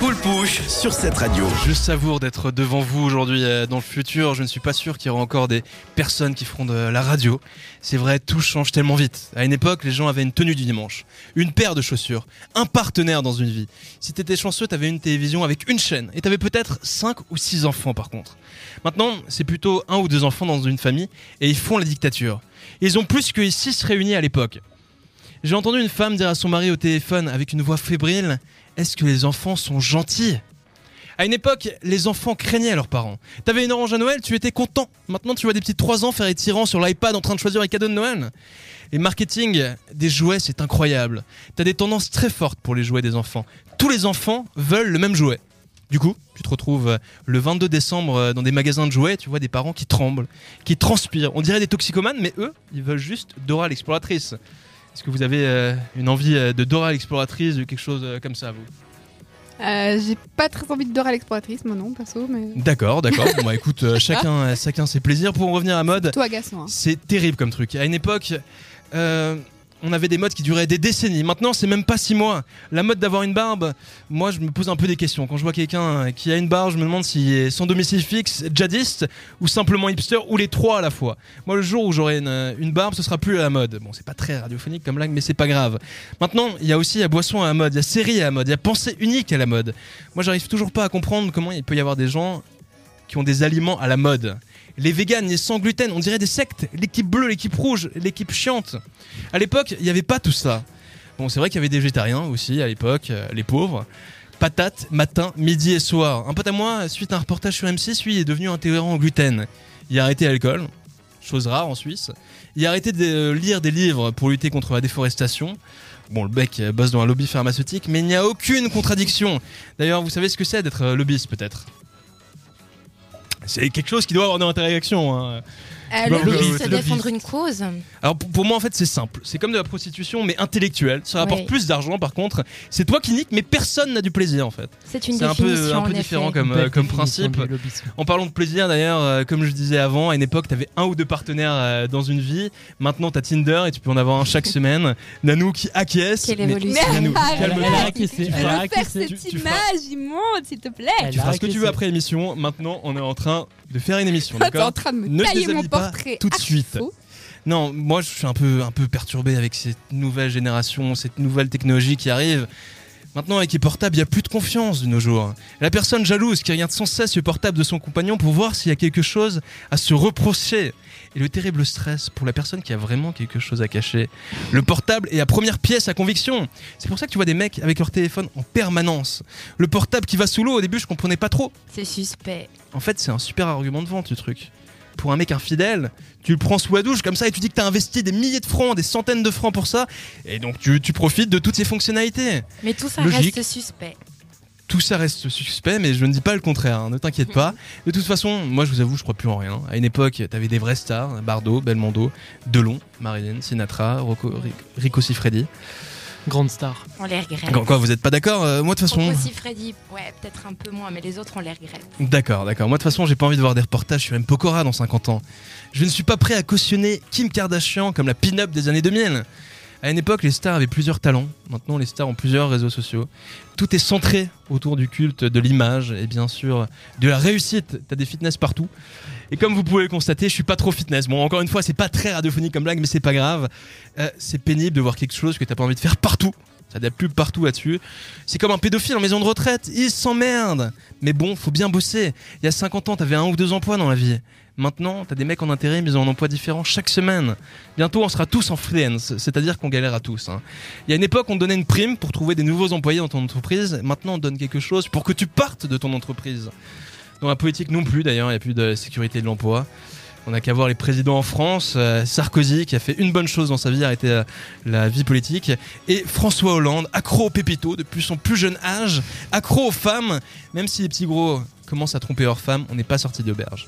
Poule Pouche sur cette radio. Je savoure d'être devant vous aujourd'hui. euh, Dans le futur, je ne suis pas sûr qu'il y aura encore des personnes qui feront de la radio. C'est vrai, tout change tellement vite. À une époque, les gens avaient une tenue du dimanche, une paire de chaussures, un partenaire dans une vie. Si t'étais chanceux, t'avais une télévision avec une chaîne. Et t'avais peut-être 5 ou 6 enfants par contre. Maintenant, c'est plutôt un ou deux enfants dans une famille et ils font la dictature. Ils ont plus que 6 réunis à l'époque. J'ai entendu une femme dire à son mari au téléphone avec une voix fébrile Est-ce que les enfants sont gentils? À une époque, les enfants craignaient leurs parents. T'avais une orange à Noël, tu étais content. Maintenant, tu vois des petits 3 ans faire tyrans sur l'iPad en train de choisir les cadeaux de Noël. Et marketing des jouets, c'est incroyable. T'as des tendances très fortes pour les jouets des enfants. Tous les enfants veulent le même jouet. Du coup, tu te retrouves euh, le 22 décembre euh, dans des magasins de jouets, tu vois des parents qui tremblent, qui transpirent. On dirait des toxicomanes, mais eux, ils veulent juste Dora l'exploratrice. Est-ce que vous avez euh, une envie euh, de Dora l'exploratrice ou quelque chose euh, comme ça, vous? Euh, J'ai pas très envie de Dora l'exploratrice, moi non, perso, mais. D'accord, d'accord. Bon bah écoute, euh, chacun, chacun ses plaisirs. Pour en revenir à mode. Hein. c'est terrible comme truc. À une époque, euh, on avait des modes qui duraient des décennies. Maintenant, c'est même pas six mois. La mode d'avoir une barbe, moi, je me pose un peu des questions. Quand je vois quelqu'un qui a une barbe, je me demande est sans domicile fixe, djihadiste, ou simplement hipster, ou les trois à la fois. Moi, le jour où j'aurai une, une barbe, ce sera plus à la mode. Bon, c'est pas très radiophonique comme blague, mais c'est pas grave. Maintenant, il y a aussi la boisson à la mode, il y a série à la mode, il y a pensée unique à la mode. Moi, j'arrive toujours pas à comprendre comment il peut y avoir des gens qui ont des aliments à la mode. Les véganes, les sans gluten, on dirait des sectes. L'équipe bleue, l'équipe rouge, l'équipe chiante. À l'époque, il n'y avait pas tout ça. Bon, c'est vrai qu'il y avait des végétariens aussi à l'époque, euh, les pauvres. Patates, matin, midi et soir. Un pote à moi, suite à un reportage sur M6, lui, est devenu intolérant au gluten. Il a arrêté l'alcool, chose rare en Suisse. Il a arrêté de euh, lire des livres pour lutter contre la déforestation. Bon, le bec euh, bosse dans un lobby pharmaceutique, mais il n'y a aucune contradiction. D'ailleurs, vous savez ce que c'est d'être lobbyiste, peut-être? C'est quelque chose qui doit avoir une interaction. hein. Euh, le lobby, se défendre une cause. Alors pour, pour moi en fait c'est simple, c'est comme de la prostitution mais intellectuelle. Ça rapporte plus d'argent par contre. C'est toi qui niques mais personne n'a du plaisir en fait. C'est une un peu, un peu en différent comme, euh, comme principe. En parlant de plaisir d'ailleurs, euh, comme je disais avant, à une époque t'avais un ou deux partenaires euh, dans une vie. Maintenant t'as Tinder et tu peux en avoir un chaque semaine. Nanou qui acquiesce. Quelle évolution. Mais Nanou, calme-toi. cette image immonde, s'il te plaît. Elle Tu feras ce que tu veux après l'émission. Maintenant on est en train de faire une émission, en d'accord train de me tailler mon pas tout de suite. faux. Non, moi je suis un peu, un peu perturbé avec cette nouvelle génération, cette nouvelle technologie qui arrive. Maintenant, avec les portables, il n'y a plus de confiance de nos jours. La personne jalouse qui regarde sans cesse le portable de son compagnon pour voir s'il y a quelque chose à se reprocher. Et le terrible stress pour la personne qui a vraiment quelque chose à cacher. Le portable est la première pièce à conviction. C'est pour ça que tu vois des mecs avec leur téléphone en permanence. Le portable qui va sous l'eau, au début, je comprenais pas trop. C'est suspect. En fait, c'est un super argument de vente, ce truc. Pour un mec infidèle, tu le prends sous la douche comme ça et tu dis que t'as investi des milliers de francs, des centaines de francs pour ça, et donc tu, tu profites de toutes ces fonctionnalités. Mais tout ça Logique. reste suspect. Tout ça reste suspect, mais je ne dis pas le contraire, hein, ne t'inquiète pas. De toute façon, moi je vous avoue, je crois plus en rien. À une époque, t'avais des vraies stars, Bardot, Belmondo, Delon, Marilyn, Sinatra, Rocco, Rico Siffredi. Grande star. On les regrette. Quoi, quoi, vous êtes pas d'accord Euh, Moi de toute façon... Rocco Siffredi, ouais, peut-être un peu moins, mais les autres, on les regrette. D'accord, d'accord. Moi, de toute façon, j'ai pas envie de voir des reportages sur M. Pokora dans 50 ans. Je ne suis pas prêt à cautionner Kim Kardashian comme la pin-up des années 2000. À une époque, les stars avaient plusieurs talents. Maintenant, les stars ont plusieurs réseaux sociaux. Tout est centré autour du culte de l'image et bien sûr de la réussite. T'as des fitness partout. Et comme vous pouvez le constater, je suis pas trop fitness. Bon, encore une fois, c'est pas très radiophonique comme blague, mais c'est pas grave. Euh, c'est pénible de voir quelque chose que t'as pas envie de faire partout. Ça a pubs partout là-dessus. C'est comme un pédophile en maison de retraite. Il s'emmerde. Mais bon, faut bien bosser. Il y a 50 ans, t'avais un ou deux emplois dans la vie. Maintenant, t'as des mecs en intérim, ils ont un emploi différent chaque semaine. Bientôt, on sera tous en freelance, c'est-à-dire qu'on galère à tous. hein. Il y a une époque, on donnait une prime pour trouver des nouveaux employés dans ton entreprise. Maintenant, on donne quelque chose pour que tu partes de ton entreprise. Dans la politique non plus, d'ailleurs, il n'y a plus de sécurité de l'emploi. On n'a qu'à voir les présidents en France, euh, Sarkozy qui a fait une bonne chose dans sa vie, arrêter euh, la vie politique, et François Hollande, accro au pépito depuis son plus jeune âge, accro aux femmes, même si les petits gros commencent à tromper leurs femmes, on n'est pas sorti d'auberge.